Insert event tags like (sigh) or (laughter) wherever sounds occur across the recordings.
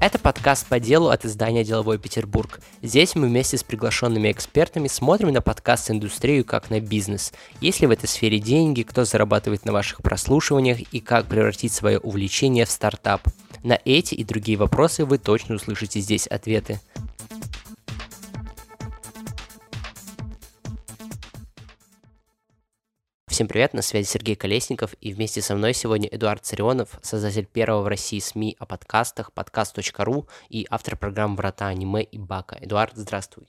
Это подкаст по делу от издания «Деловой Петербург». Здесь мы вместе с приглашенными экспертами смотрим на подкаст-индустрию как на бизнес. Есть ли в этой сфере деньги, кто зарабатывает на ваших прослушиваниях и как превратить свое увлечение в стартап. На эти и другие вопросы вы точно услышите здесь ответы. Всем привет, на связи Сергей Колесников, и вместе со мной сегодня Эдуард Царионов, создатель первого в России СМИ о подкастах, подкаст.ру и автор программ «Врата аниме» и «Бака». Эдуард, здравствуй.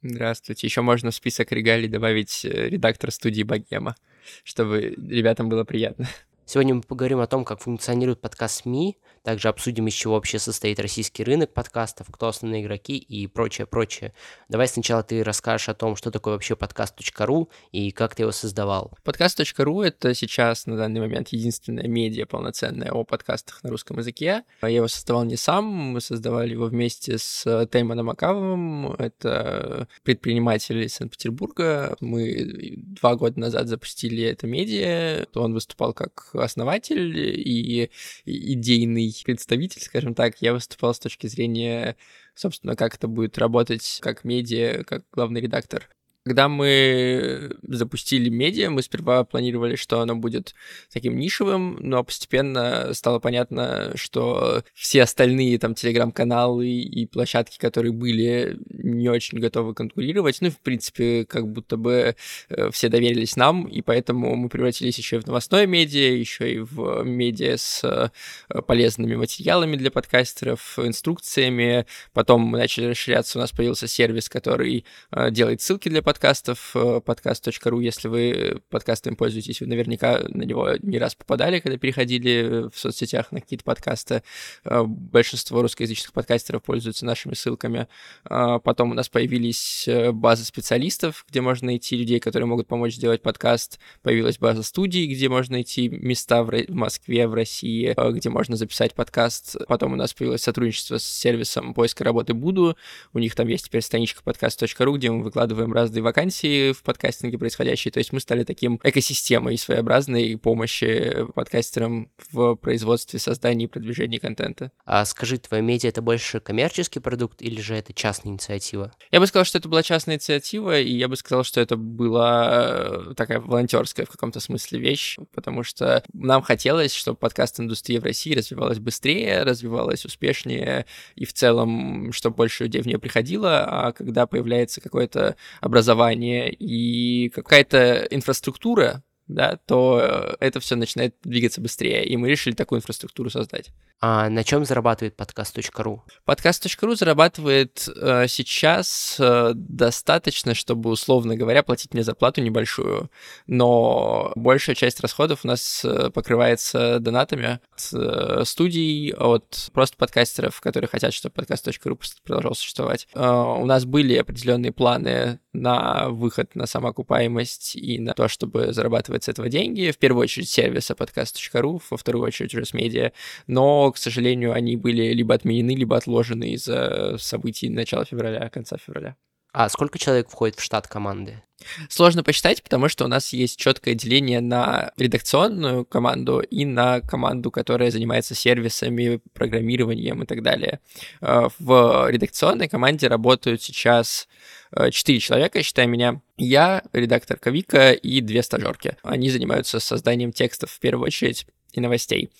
Здравствуйте. Еще можно в список регалий добавить э, редактор студии «Богема», чтобы ребятам было приятно. Сегодня мы поговорим о том, как функционирует подкаст СМИ, также обсудим, из чего вообще состоит российский рынок подкастов, кто основные игроки и прочее, прочее. Давай сначала ты расскажешь о том, что такое вообще подкаст.ру и как ты его создавал. Подкаст.ру — это сейчас на данный момент единственная медиа полноценная о подкастах на русском языке. Я его создавал не сам, мы создавали его вместе с Тейманом Акавовым, это предприниматель из Санкт-Петербурга. Мы два года назад запустили это медиа, он выступал как основатель и идейный представитель, скажем так, я выступал с точки зрения, собственно, как это будет работать как медиа, как главный редактор. Когда мы запустили медиа, мы сперва планировали, что оно будет таким нишевым, но постепенно стало понятно, что все остальные там телеграм-каналы и площадки, которые были, не очень готовы конкурировать. Ну, в принципе, как будто бы э, все доверились нам, и поэтому мы превратились еще и в новостное медиа, еще и в медиа с э, полезными материалами для подкастеров, инструкциями. Потом мы начали расширяться, у нас появился сервис, который э, делает ссылки для подкастеров, подкастов, э, подкаст.ру, если вы подкастами пользуетесь, вы наверняка на него не раз попадали, когда переходили в соцсетях на какие-то подкасты. Э, большинство русскоязычных подкастеров пользуются нашими ссылками. Э, потом у нас появились базы специалистов, где можно найти людей, которые могут помочь сделать подкаст. Появилась база студий, где можно найти места в Москве, в России, где можно записать подкаст. Потом у нас появилось сотрудничество с сервисом поиска работы Буду. У них там есть теперь страничка подкаст.ру, где мы выкладываем разные вакансии в подкастинге происходящие. То есть мы стали таким экосистемой своеобразной помощи подкастерам в производстве, создании и продвижении контента. А скажи, твоя медиа — это больше коммерческий продукт или же это частная инициатива? Я бы сказал, что это была частная инициатива, и я бы сказал, что это была э, такая волонтерская в каком-то смысле вещь, потому что нам хотелось, чтобы подкаст-индустрия в России развивалась быстрее, развивалась успешнее, и в целом, чтобы больше людей в нее приходило, а когда появляется какое-то образование образование и какая-то инфраструктура, да, то э, это все начинает двигаться быстрее, и мы решили такую инфраструктуру создать. А на чем зарабатывает подкаст.ру? Подкаст.ру зарабатывает э, сейчас э, достаточно, чтобы, условно говоря, платить мне зарплату небольшую, но большая часть расходов у нас э, покрывается донатами от э, студий, от просто подкастеров, которые хотят, чтобы подкаст.ру продолжал существовать. Э, у нас были определенные планы на выход на самоокупаемость и на то, чтобы зарабатывать с этого деньги. В первую очередь сервиса подкаст.ру, во вторую очередь уже с медиа, но к сожалению, они были либо отменены, либо отложены из-за событий начала февраля, конца февраля. А сколько человек входит в штат команды? Сложно посчитать, потому что у нас есть четкое деление на редакционную команду и на команду, которая занимается сервисами, программированием и так далее. Э, в редакционной команде работают сейчас э, четыре человека, считая меня. Я, редактор Кавика и две стажерки. Они занимаются созданием текстов в первую очередь и новостей.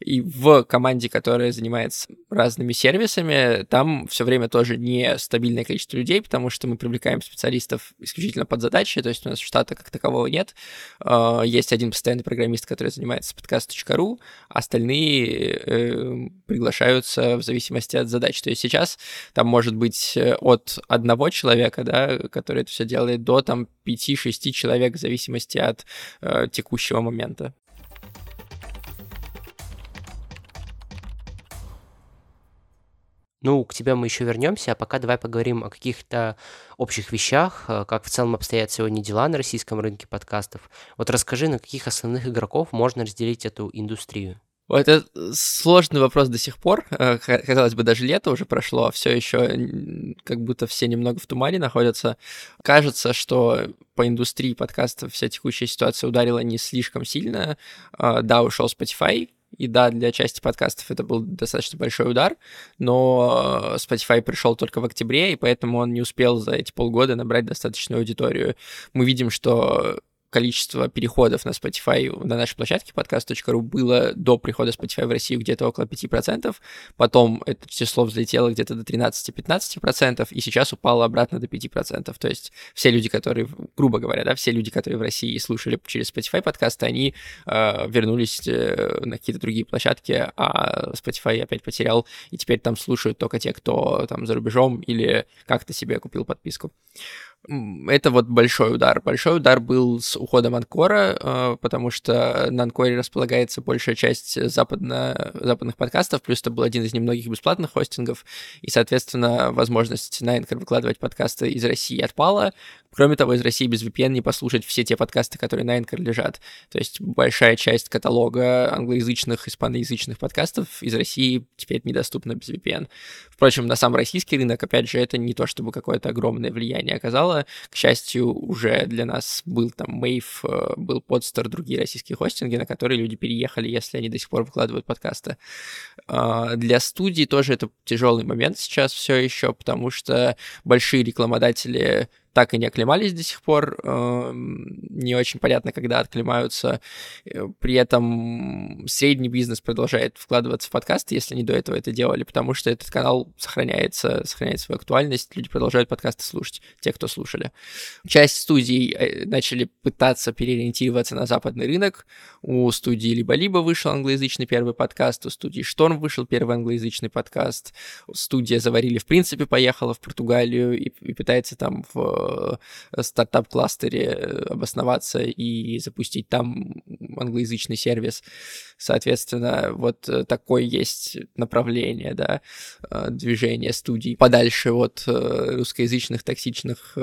И в команде, которая занимается разными сервисами, там все время тоже не стабильное количество людей, потому что мы привлекаем специалистов исключительно под задачи, то есть у нас штата как такового нет. А, есть один постоянный программист, который занимается подкаст.ру, остальные э, приглашаются в зависимости от задач. То есть сейчас там может быть э, от одного человека, да, который это все делает, до там 5-6 человек в зависимости от э, текущего момента. Ну, к тебе мы еще вернемся, а пока давай поговорим о каких-то общих вещах, э, как в целом обстоят сегодня дела на российском рынке подкастов. Вот расскажи, на каких основных игроков можно разделить эту индустрию? Это сложный вопрос до сих пор. Э, казалось бы, даже лето уже прошло, а все еще как будто все немного в тумане находятся. Кажется, что по индустрии подкастов вся текущая ситуация ударила не слишком сильно. Э, да, ушел Spotify, И да, для части подкастов это был достаточно большой удар, но Spotify пришел только в октябре, и поэтому он не успел за эти полгода набрать достаточную аудиторию. Мы видим, что количество переходов на Spotify на нашей площадке podcast.ru было до прихода Spotify в Россию где-то около 5%, потом это число взлетело где-то до 13-15%, и сейчас упало обратно до 5%. То есть все люди, которые, грубо говоря, да, все люди, которые в России слушали через Spotify подкасты, они э, вернулись э, на какие-то другие площадки, а Spotify опять потерял, и теперь там слушают только те, кто там за рубежом или как-то себе купил подписку это вот большой удар. Большой удар был с уходом Анкора, э, потому что на Анкоре располагается большая часть западно, западных подкастов, плюс это был один из немногих бесплатных хостингов, и, соответственно, возможность на Anchor выкладывать подкасты из России отпала. Кроме того, из России без VPN не послушать все те подкасты, которые на Anchor лежат. То есть большая часть каталога англоязычных, испаноязычных подкастов из России теперь недоступна без VPN. Впрочем, на сам российский рынок, опять же, это не то чтобы какое-то огромное влияние оказало. К счастью, уже для нас был там Wave, э, был Podster, другие российские хостинги, на которые люди переехали, если они до сих пор выкладывают подкасты. А, для студии тоже это тяжелый момент сейчас все еще, потому что большие рекламодатели так и не оклемались до сих пор. Эм, не очень понятно, когда отклемаются. Э, при этом средний бизнес продолжает вкладываться в подкасты, если они до этого это делали, потому что этот канал сохраняется, сохраняет свою актуальность, люди продолжают подкасты слушать, те, кто слушали. Часть студий э, начали пытаться переориентироваться на западный рынок. У студии «Либо-либо» вышел англоязычный первый подкаст, у студии «Шторм» вышел первый англоязычный подкаст, студия «Заварили» в принципе поехала в Португалию и, и пытается там в Э, стартап-кластере э, обосноваться и запустить там англоязычный сервис. Соответственно, вот э, такое есть направление, да, движение студий подальше от русскоязычных токсичных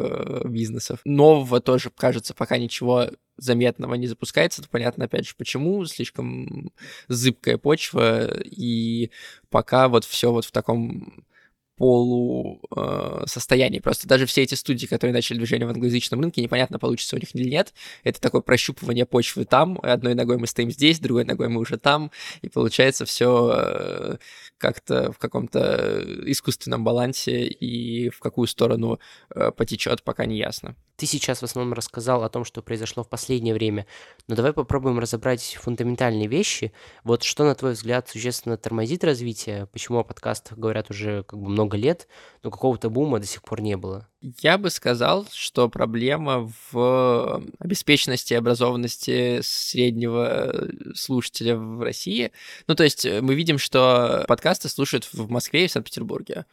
бизнесов. Нового тоже, кажется, пока ничего заметного не запускается, то понятно, опять же, почему, слишком зыбкая почва, и пока вот все вот в таком полу э. Просто даже все эти студии, которые начали движение в англоязычном рынке, непонятно, получится у них или нет. Это такое прощупывание почвы там. Одной ногой мы стоим здесь, другой ногой мы уже там. И получается все э, как-то в каком-то искусственном балансе и в какую сторону э, потечет, пока не ясно. Ты сейчас в основном рассказал о том, что произошло в последнее время, но давай попробуем разобрать фундаментальные вещи. Вот что, на твой взгляд, существенно тормозит развитие? Почему о подкастах говорят уже как бы много лет, но какого-то бума до сих пор не было? Я бы сказал, что проблема в обеспеченности и образованности среднего э, слушателя в России. Ну, то есть э, мы видим, что подкасты слушают в Москве и в Санкт-Петербурге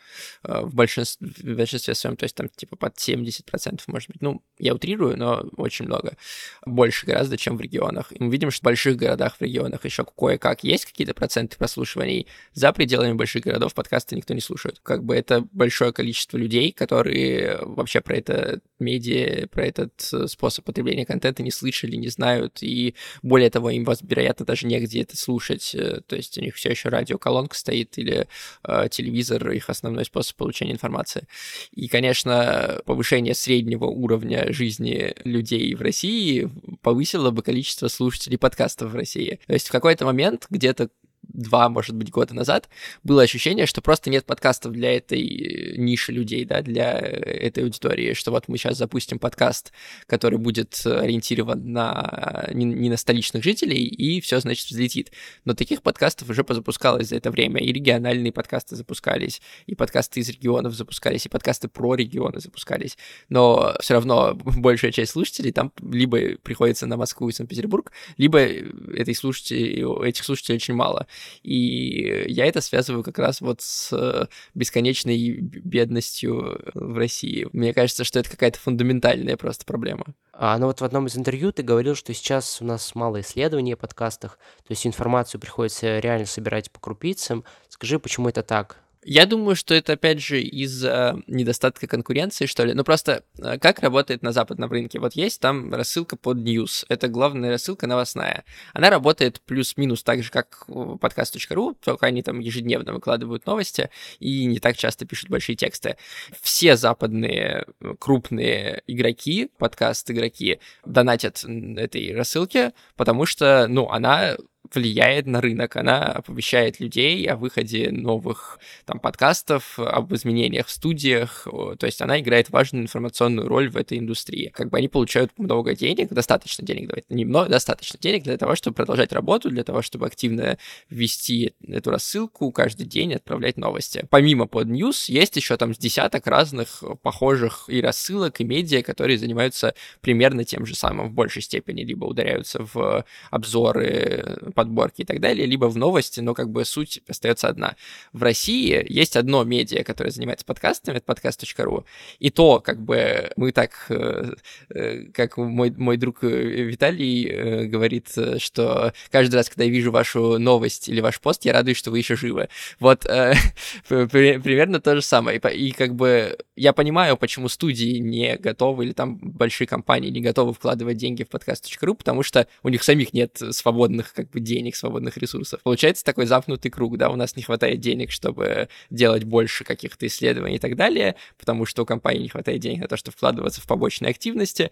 э, в большинстве, в большинстве своем, то есть там типа под 70%, может быть. Ну, я утрирую, но очень много. Больше гораздо, чем в регионах. И мы видим, что в больших городах, в регионах еще кое-как есть какие-то проценты прослушиваний. За пределами больших городов подкасты никто не слушает. Как бы это большое количество людей, которые вообще про это медиа, про этот э, способ потребления контента не слышали, не знают, и более того, им, вероятно, даже негде это слушать, э, то есть у них все еще радиоколонка стоит или э, телевизор, их основной способ получения информации. И, конечно, повышение среднего уровня жизни людей в России повысило бы количество слушателей подкастов в России. То есть в какой-то момент где-то два, может быть, года назад было ощущение, что просто нет подкастов для этой э, ниши людей, да, для э, этой аудитории, что вот мы сейчас запустим подкаст, который будет ориентирован на не, не на столичных жителей, и все, значит, взлетит. Но таких подкастов уже позапускалось за это время, и региональные подкасты запускались, и подкасты из регионов запускались, и подкасты про регионы запускались, но все равно (laughs) большая часть слушателей там либо приходится на Москву и Санкт-Петербург, либо этой слушателей, этих слушателей очень мало. И я это связываю как раз вот с бесконечной бедностью в России. Мне кажется, что это какая-то фундаментальная просто проблема. А, ну вот в одном из интервью ты говорил, что сейчас у нас мало исследований о подкастах, то есть информацию приходится реально собирать по крупицам. Скажи, почему это так? Я думаю, что это, опять же, из-за недостатка конкуренции, что ли. Ну, просто э, как работает на западном рынке? Вот есть там рассылка под news. Это главная рассылка новостная. Она работает плюс-минус так же, как подкаст.ру, только они там ежедневно выкладывают новости и не так часто пишут большие тексты. Все западные э, крупные игроки, подкаст-игроки, донатят этой рассылке, потому что, ну, она влияет на рынок, она оповещает людей о выходе новых там подкастов, об изменениях в студиях, то есть она играет важную информационную роль в этой индустрии. Как бы они получают много денег, достаточно денег, давайте, немного, достаточно денег для того, чтобы продолжать работу, для того, чтобы активно вести эту рассылку, каждый день отправлять новости. Помимо под News есть еще там с десяток разных похожих и рассылок, и медиа, которые занимаются примерно тем же самым в большей степени, либо ударяются в обзоры, подборки и так далее, либо в новости, но как бы суть остается одна. В России есть одно медиа, которое занимается подкастами, это подкаст.ру, и то, как бы мы так, э, э, как мой, мой друг э, Виталий говорит, что каждый раз, когда я вижу вашу новость или ваш пост, я радуюсь, что вы еще живы. Вот (laughs) примерно то же самое. И, как бы я понимаю, почему студии не готовы или там большие компании не готовы вкладывать деньги в подкаст.ру, потому что у них самих нет свободных как бы денег, свободных ресурсов. Получается такой замкнутый круг, да, у нас не хватает денег, чтобы делать больше каких-то исследований и так далее, потому что у компании не хватает денег на то, чтобы вкладываться в побочные активности,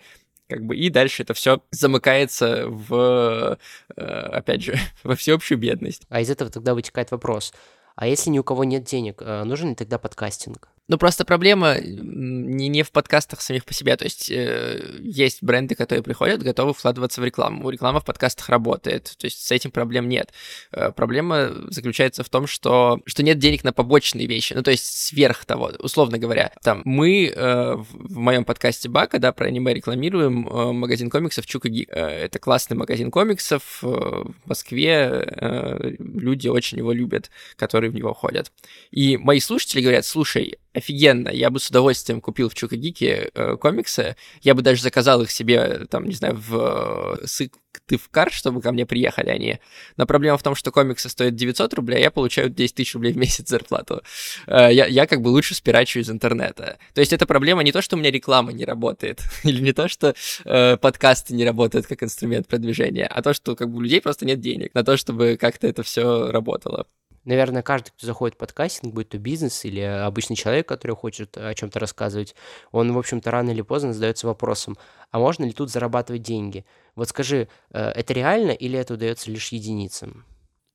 как бы, и дальше это все замыкается в, э, опять же, (laughs) во всеобщую бедность. А из этого тогда вытекает вопрос, а если ни у кого нет денег, э, нужен ли тогда подкастинг? Ну, просто проблема не, не в подкастах самих по себе. То есть э, есть бренды, которые приходят, готовы вкладываться в рекламу. Реклама в подкастах работает. То есть с этим проблем нет. Э, проблема заключается в том, что, что нет денег на побочные вещи. Ну, то есть сверх того, условно говоря. Там мы э, в, в моем подкасте Бака, да, про аниме рекламируем э, магазин комиксов Чука Гик. Э, это классный магазин комиксов э, в Москве. Э, люди очень его любят, которые в него ходят. И мои слушатели говорят, слушай, офигенно. Я бы с удовольствием купил в Чукагике э, комиксы. Я бы даже заказал их себе, там, не знаю, в э, Сыктывкар, чтобы ко мне приехали они. Но проблема в том, что комиксы стоят 900 рублей, а я получаю 10 тысяч рублей в месяц зарплату. Э, я, я как бы лучше спирачу из интернета. То есть это проблема не то, что у меня реклама не работает, (laughs) или не то, что э, подкасты не работают как инструмент продвижения, а то, что как бы у людей просто нет денег на то, чтобы как-то это все работало наверное, каждый, кто заходит в подкастинг, будь то бизнес или обычный человек, который хочет о чем-то рассказывать, он, в общем-то, рано или поздно задается вопросом, а можно ли тут зарабатывать деньги? Вот скажи, э, это реально или это удается лишь единицам?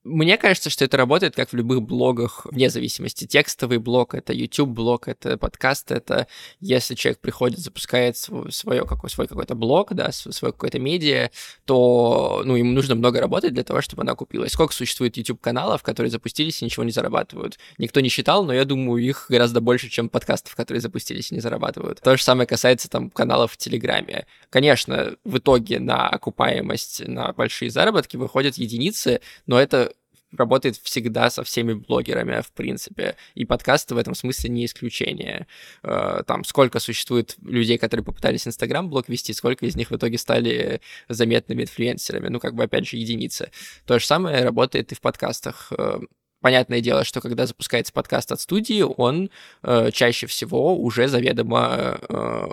Мне кажется, что это работает как в любых блогах, вне зависимости. Текстовый блог — это YouTube-блог, это подкаст, это если человек приходит, запускает свой, свой, какой, свой какой-то блог, да, свой какой-то медиа, то ну, ему нужно много работать для того, чтобы она купилась. Сколько существует YouTube-каналов, которые запустились и ничего не зарабатывают? Никто не считал, но я думаю, их гораздо больше, чем подкастов, которые запустились и не зарабатывают. То же самое касается там каналов в Телеграме. Конечно, в итоге на окупаемость, на большие заработки выходят единицы, но это работает всегда со всеми блогерами, в принципе. И подкасты в этом смысле не исключение. Э, там сколько существует людей, которые попытались Инстаграм-блог вести, сколько из них в итоге стали заметными инфлюенсерами. Ну, как бы, опять же, единицы. То же самое работает и в подкастах э, понятное дело, что когда запускается подкаст от студии, он э, чаще всего уже заведомо э,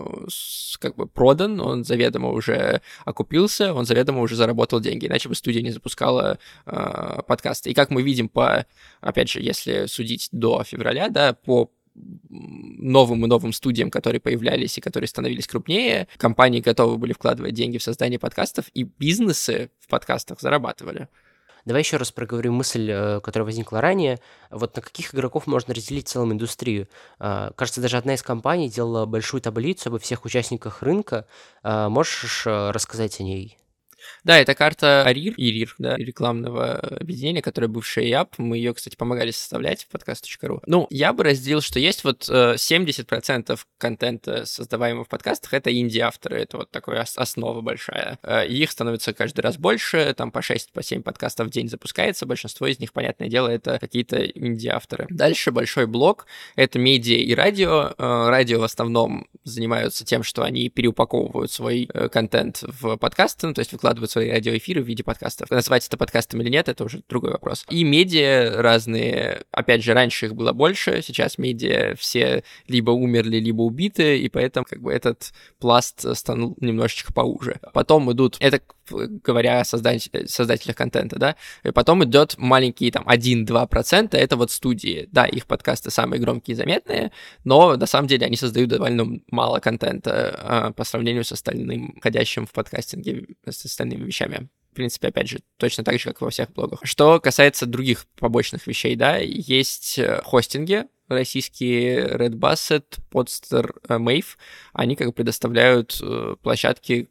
как бы продан, он заведомо уже окупился, он заведомо уже заработал деньги, иначе бы студия не запускала э, подкасты. И как мы видим по, опять же, если судить до февраля, да, по новым и новым студиям, которые появлялись и которые становились крупнее, компании готовы были вкладывать деньги в создание подкастов, и бизнесы в подкастах зарабатывали. Давай еще раз проговорю мысль, э, которая возникла ранее. Вот на каких игроков можно разделить в целом индустрию? А, кажется, даже одна из компаний делала большую таблицу обо всех участниках рынка. А, можешь э, рассказать о ней? Да, это карта АРИР, ИРИР, да, рекламного объединения, которое бывшая ЯП. Мы ее, кстати, помогали составлять в подкаст.ру. Ну, я бы разделил, что есть вот 70% э, контента, создаваемого в подкастах, это инди-авторы, это вот такая основа большая. Э, их становится каждый раз больше, там по 6, по 7 подкастов в день запускается, большинство из них, понятное дело, это какие-то инди-авторы. Дальше большой блок, это медиа и радио. Э, радио в основном занимаются тем, что они переупаковывают свой контент в подкасты, ну, то есть выкладывают свои радиоэфиры в виде подкастов. Называть это подкастом или нет, это уже другой вопрос. И медиа разные, опять же, раньше их было больше, сейчас медиа все либо умерли, либо убиты, и поэтому как бы этот пласт стал немножечко поуже. Потом идут, это говоря о создатель, создателях контента, да, и потом идет маленькие там 1-2%, это вот студии, да, их подкасты самые громкие и заметные, но на самом деле они создают довольно мало контента а, по сравнению с остальным, входящим в подкастинге, с остальными вещами. В принципе, опять же, точно так же, как во всех блогах. Что касается других побочных вещей, да, есть э, хостинги, российские Red Basset, Podster, э, Mave, они как бы предоставляют э, площадки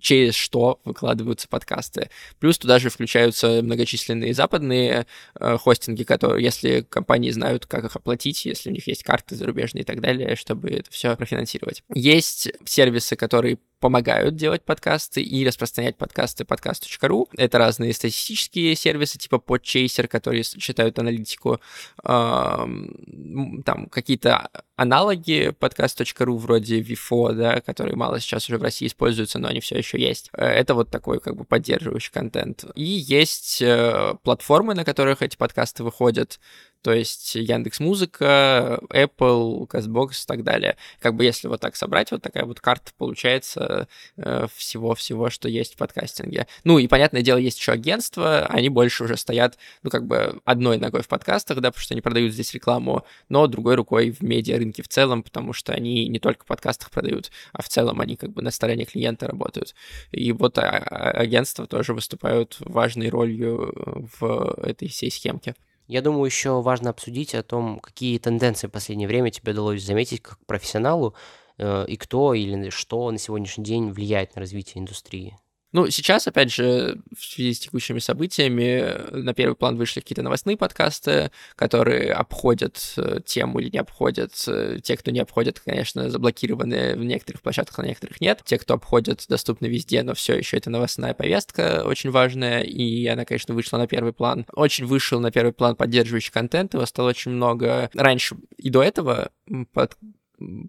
через что выкладываются подкасты. Плюс туда же включаются многочисленные западные хостинги, которые, если компании знают, как их оплатить, если у них есть карты зарубежные и так далее, чтобы это все профинансировать. Есть сервисы, которые помогают делать подкасты и распространять подкасты подкаст.ру. Это разные статистические сервисы типа Podchaser, которые считают аналитику, там какие-то аналоги подкаст.ру вроде Vifo, да, которые мало сейчас уже в России используются, но они все еще есть. Э, это вот такой как бы поддерживающий контент. И есть э, платформы, на которых эти подкасты выходят то есть Яндекс Музыка, Apple, CastBox и так далее. Как бы если вот так собрать, вот такая вот карта получается э, всего-всего, что есть в подкастинге. Ну и, понятное дело, есть еще агентства, они больше уже стоят, ну как бы одной ногой в подкастах, да, потому что они продают здесь рекламу, но другой рукой в медиа-рынке в целом, потому что они не только в подкастах продают, а в целом они как бы на стороне клиента работают. И вот а, а, агентства тоже выступают важной ролью в этой всей схемке. Я думаю, еще важно обсудить о том, какие тенденции в последнее время тебе удалось заметить как профессионалу, э, и кто или что на сегодняшний день влияет на развитие индустрии. Ну, сейчас, опять же, в связи с текущими событиями, на первый план вышли какие-то новостные подкасты, которые обходят э, тему или не обходят. Э, те, кто не обходят, конечно, заблокированы в некоторых площадках, на некоторых нет. Те, кто обходят, доступны везде, но все еще это новостная повестка очень важная, и она, конечно, вышла на первый план. Очень вышел на первый план поддерживающий контент, его стало очень много. Раньше и до этого под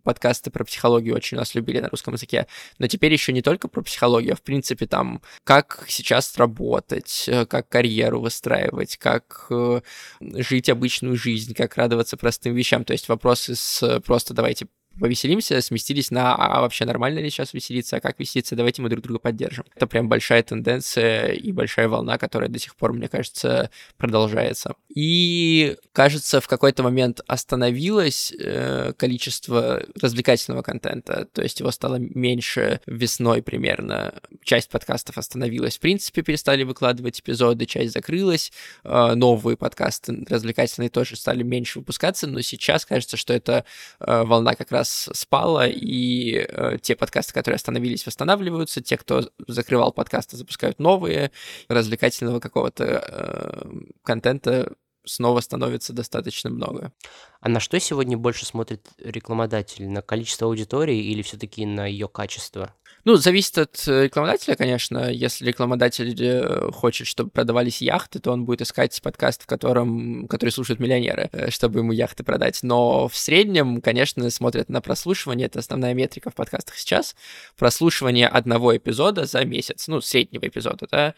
подкасты про психологию очень нас любили на русском языке. Но теперь еще не только про психологию, а в принципе там, как сейчас работать, э, как карьеру выстраивать, как э, жить обычную жизнь, как радоваться простым вещам. То есть вопросы с просто давайте повеселимся, сместились на а вообще нормально ли сейчас веселиться, а как веселиться, давайте мы друг друга поддержим. Это прям большая тенденция и большая волна, которая до сих пор, мне кажется, продолжается. И, кажется, в какой-то момент остановилось э, количество развлекательного контента, то есть его стало меньше весной примерно. Часть подкастов остановилась, в принципе, перестали выкладывать эпизоды, часть закрылась, э, новые подкасты развлекательные тоже стали меньше выпускаться, но сейчас кажется, что эта э, волна как раз раз спала, и э, те подкасты, которые остановились, восстанавливаются, те, кто закрывал подкасты, запускают новые, развлекательного какого-то э, контента снова становится достаточно много. А на что сегодня больше смотрит рекламодатель? На количество аудитории или все-таки на ее качество? Ну, зависит от э, рекламодателя, конечно. Если рекламодатель э, хочет, чтобы продавались яхты, то он будет искать подкаст, в котором, который слушают миллионеры, э, чтобы ему яхты продать. Но в среднем, конечно, смотрят на прослушивание. Это основная метрика в подкастах сейчас. Прослушивание одного эпизода за месяц. Ну, среднего эпизода, да,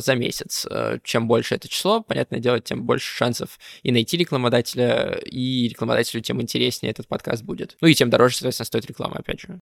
за месяц. Чем больше это число, понятное дело, тем больше шансов и найти рекламодателя, и рекламодателю тем интереснее этот подкаст будет. Ну и тем дороже, соответственно, стоит реклама, опять же.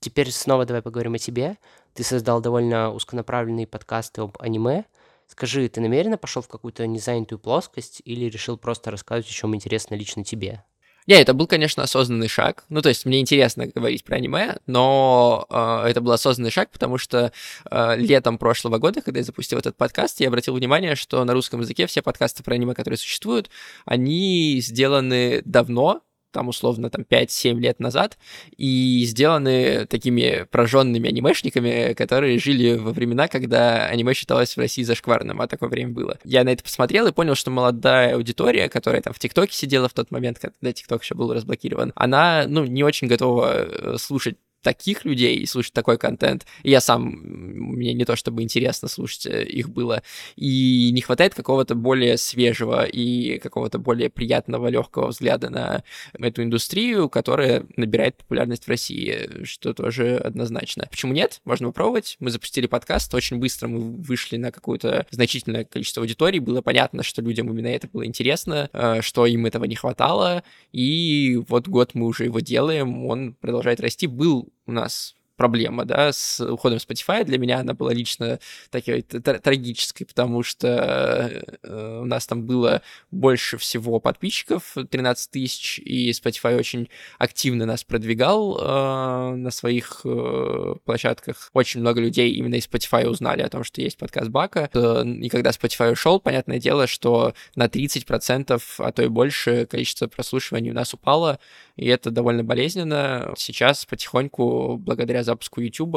Теперь снова давай поговорим о тебе. Ты создал довольно узконаправленные подкасты об аниме. Скажи, ты намеренно пошел в какую-то незанятую плоскость или решил просто рассказывать, о чем интересно лично тебе? Не, это был, конечно, осознанный шаг. Ну, то есть мне интересно говорить про аниме, но э, это был осознанный шаг, потому что э, летом прошлого года, когда я запустил этот подкаст, я обратил внимание, что на русском языке все подкасты про аниме, которые существуют, они сделаны давно, там условно там 5-7 лет назад, и сделаны такими прожженными анимешниками, которые жили во времена, когда аниме считалось в России зашкварным, а такое время было. Я на это посмотрел и понял, что молодая аудитория, которая там в ТикТоке сидела в тот момент, когда ТикТок еще был разблокирован, она, ну, не очень готова э, слушать таких людей и слушать такой контент. Я сам, мне не то чтобы интересно слушать э, их было. И не хватает какого-то более свежего и какого-то более приятного, легкого взгляда на эту индустрию, которая набирает популярность в России, что тоже однозначно. Почему нет? Можно попробовать. Мы запустили подкаст, очень быстро мы вышли на какое-то значительное количество аудитории. Было понятно, что людям именно это было интересно, э, что им этого не хватало. И вот год мы уже его делаем, он продолжает расти. Был у нас проблема, да, с уходом Spotify. Для меня она была лично такой трагической, потому что э, у нас там было больше всего подписчиков, 13 тысяч, и Spotify очень активно нас продвигал э, на своих э, площадках. Очень много людей именно из Spotify узнали о том, что есть подкаст Бака. И когда Spotify ушел, понятное дело, что на 30%, а то и больше количество прослушиваний у нас упало, и это довольно болезненно. Сейчас потихоньку, благодаря запуску YouTube,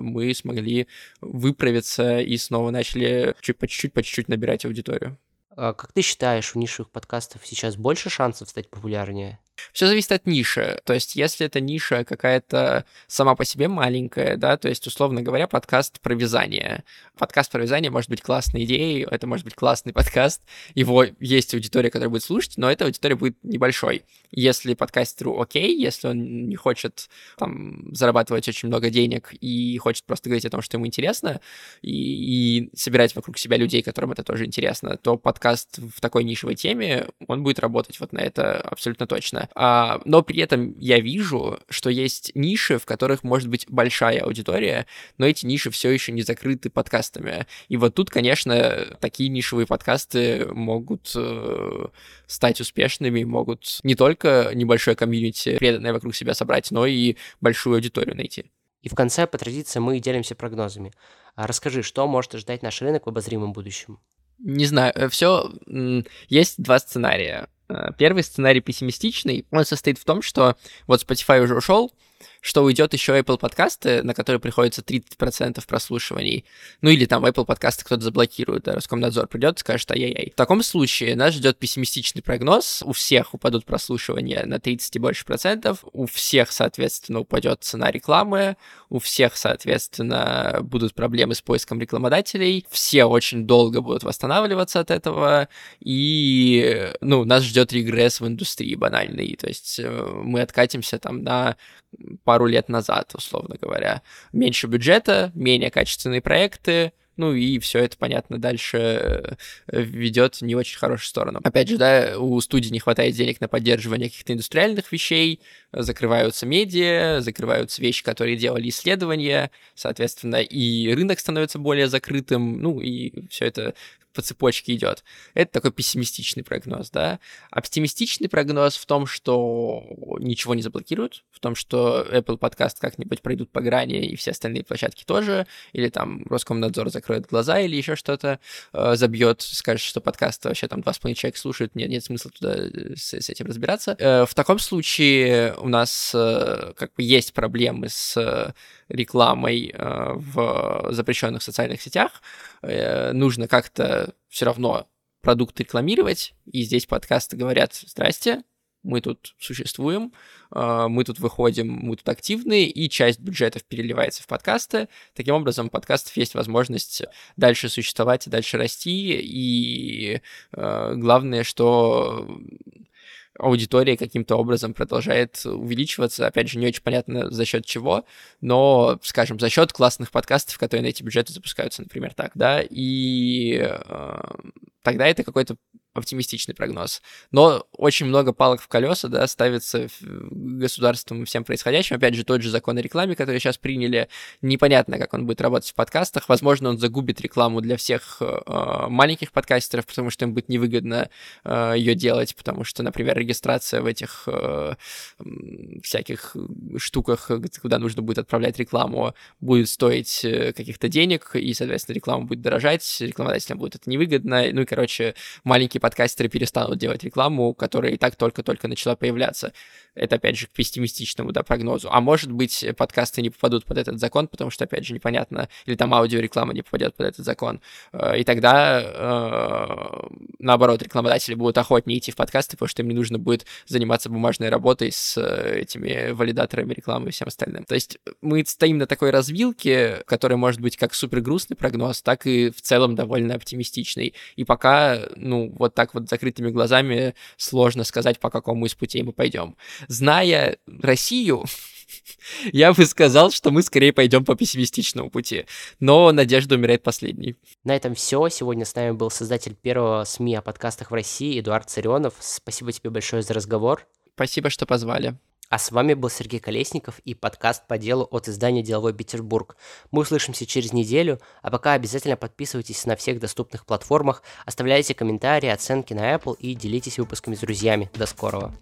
мы смогли выправиться и снова начали чуть по чуть-чуть, по чуть-чуть набирать аудиторию. А как ты считаешь, у нишевых подкастов сейчас больше шансов стать популярнее? Все зависит от ниши. То есть, если эта ниша какая-то сама по себе маленькая, да, то есть, условно говоря, подкаст про вязание. Подкаст про вязание может быть классной идеей, это может быть классный подкаст, его есть аудитория, которая будет слушать, но эта аудитория будет небольшой. Если подкастеру окей, если он не хочет там зарабатывать очень много денег и хочет просто говорить о том, что ему интересно, и, и собирать вокруг себя людей, которым это тоже интересно, то подкаст в такой нишевой теме, он будет работать вот на это абсолютно точно. А, но при этом я вижу, что есть ниши, в которых может быть большая аудитория, но эти ниши все еще не закрыты подкастами. И вот тут, конечно, такие нишевые подкасты могут э, стать успешными, могут не только небольшое комьюнити, преданное вокруг себя собрать, но и большую аудиторию найти. И в конце, по традиции, мы делимся прогнозами. А расскажи, что может ожидать наш рынок в обозримом будущем? Не знаю, э, все есть два сценария. Э, первый сценарий пессимистичный, он состоит в том, что вот Spotify уже ушел, что уйдет еще Apple подкасты, на которые приходится 30% прослушиваний. Ну или там Apple подкасты кто-то заблокирует, да, Роскомнадзор придет и скажет ай-яй-яй. В таком случае нас ждет пессимистичный прогноз. У всех упадут прослушивания на 30 и больше процентов, у всех, соответственно, упадет цена рекламы, у всех, соответственно, будут проблемы с поиском рекламодателей, все очень долго будут восстанавливаться от этого, и, ну, нас ждет регресс в индустрии банальный, то есть э, мы откатимся там на пару лет назад, условно говоря. Меньше бюджета, менее качественные проекты, ну и все это, понятно, дальше э, ведет не очень хорошую сторону. Опять же, да, у студии не хватает денег на поддерживание каких-то индустриальных вещей, закрываются медиа, закрываются вещи, которые делали исследования, соответственно, и рынок становится более закрытым, ну и все это по цепочке идет. Это такой пессимистичный прогноз, да. Оптимистичный прогноз в том, что ничего не заблокируют, в том, что Apple подкаст как-нибудь пройдут по грани, и все остальные площадки тоже, или там Роскомнадзор закроет глаза, или еще что-то э, забьет, скажет, что подкаст вообще там 2,5 человека слушают, нет, нет смысла туда э, с, с этим разбираться. Э, в таком случае у нас э, как бы есть проблемы с э, рекламой э, в запрещенных социальных сетях, э, нужно как-то все равно продукт рекламировать, и здесь подкасты говорят «Здрасте, мы тут существуем, э, мы тут выходим, мы тут активны, и часть бюджетов переливается в подкасты. Таким образом, у подкастов есть возможность дальше существовать дальше расти, и главное, что аудитория каким-то образом продолжает увеличиваться. Опять же, не очень понятно за счет чего, но, скажем, за счет классных подкастов, которые на эти бюджеты запускаются, например, так, да, и э, тогда это какой-то оптимистичный прогноз. Но очень много палок в колеса, да, ставится государством и всем происходящим. Опять же, тот же закон о рекламе, который сейчас приняли, непонятно, как он будет работать в подкастах. Возможно, он загубит рекламу для всех э, маленьких подкастеров, потому что им будет невыгодно э, ее делать, потому что, например, регистрация в этих э, всяких штуках, куда нужно будет отправлять рекламу, будет стоить э, каких-то денег, и, соответственно, реклама будет дорожать, рекламодателям будет это невыгодно. Ну и, короче, маленькие подкастеры перестанут делать рекламу, которая и так только-только начала появляться. Это, опять же, к пессимистичному да, прогнозу. А может быть, подкасты не попадут под этот закон, потому что, опять же, непонятно, или там аудиореклама не попадет под этот закон. Э, и тогда, э, наоборот, рекламодатели будут охотнее идти в подкасты, потому что им не нужно будет заниматься бумажной работой с э, этими валидаторами рекламы и всем остальным. То есть мы стоим на такой развилке, которая может быть как супер грустный прогноз, так и в целом довольно оптимистичный. И пока, ну, вот так вот закрытыми глазами сложно сказать, по какому из путей мы пойдем. Зная Россию, (laughs) я бы сказал, что мы скорее пойдем по пессимистичному пути. Но надежда умирает последней. На этом все. Сегодня с нами был создатель первого СМИ о подкастах в России Эдуард Царионов. Спасибо тебе большое за разговор. Спасибо, что позвали. А с вами был Сергей Колесников и подкаст по делу от издания «Деловой Петербург». Мы услышимся через неделю, а пока обязательно подписывайтесь на всех доступных платформах, оставляйте комментарии, оценки на Apple и делитесь выпусками с друзьями. До скорого!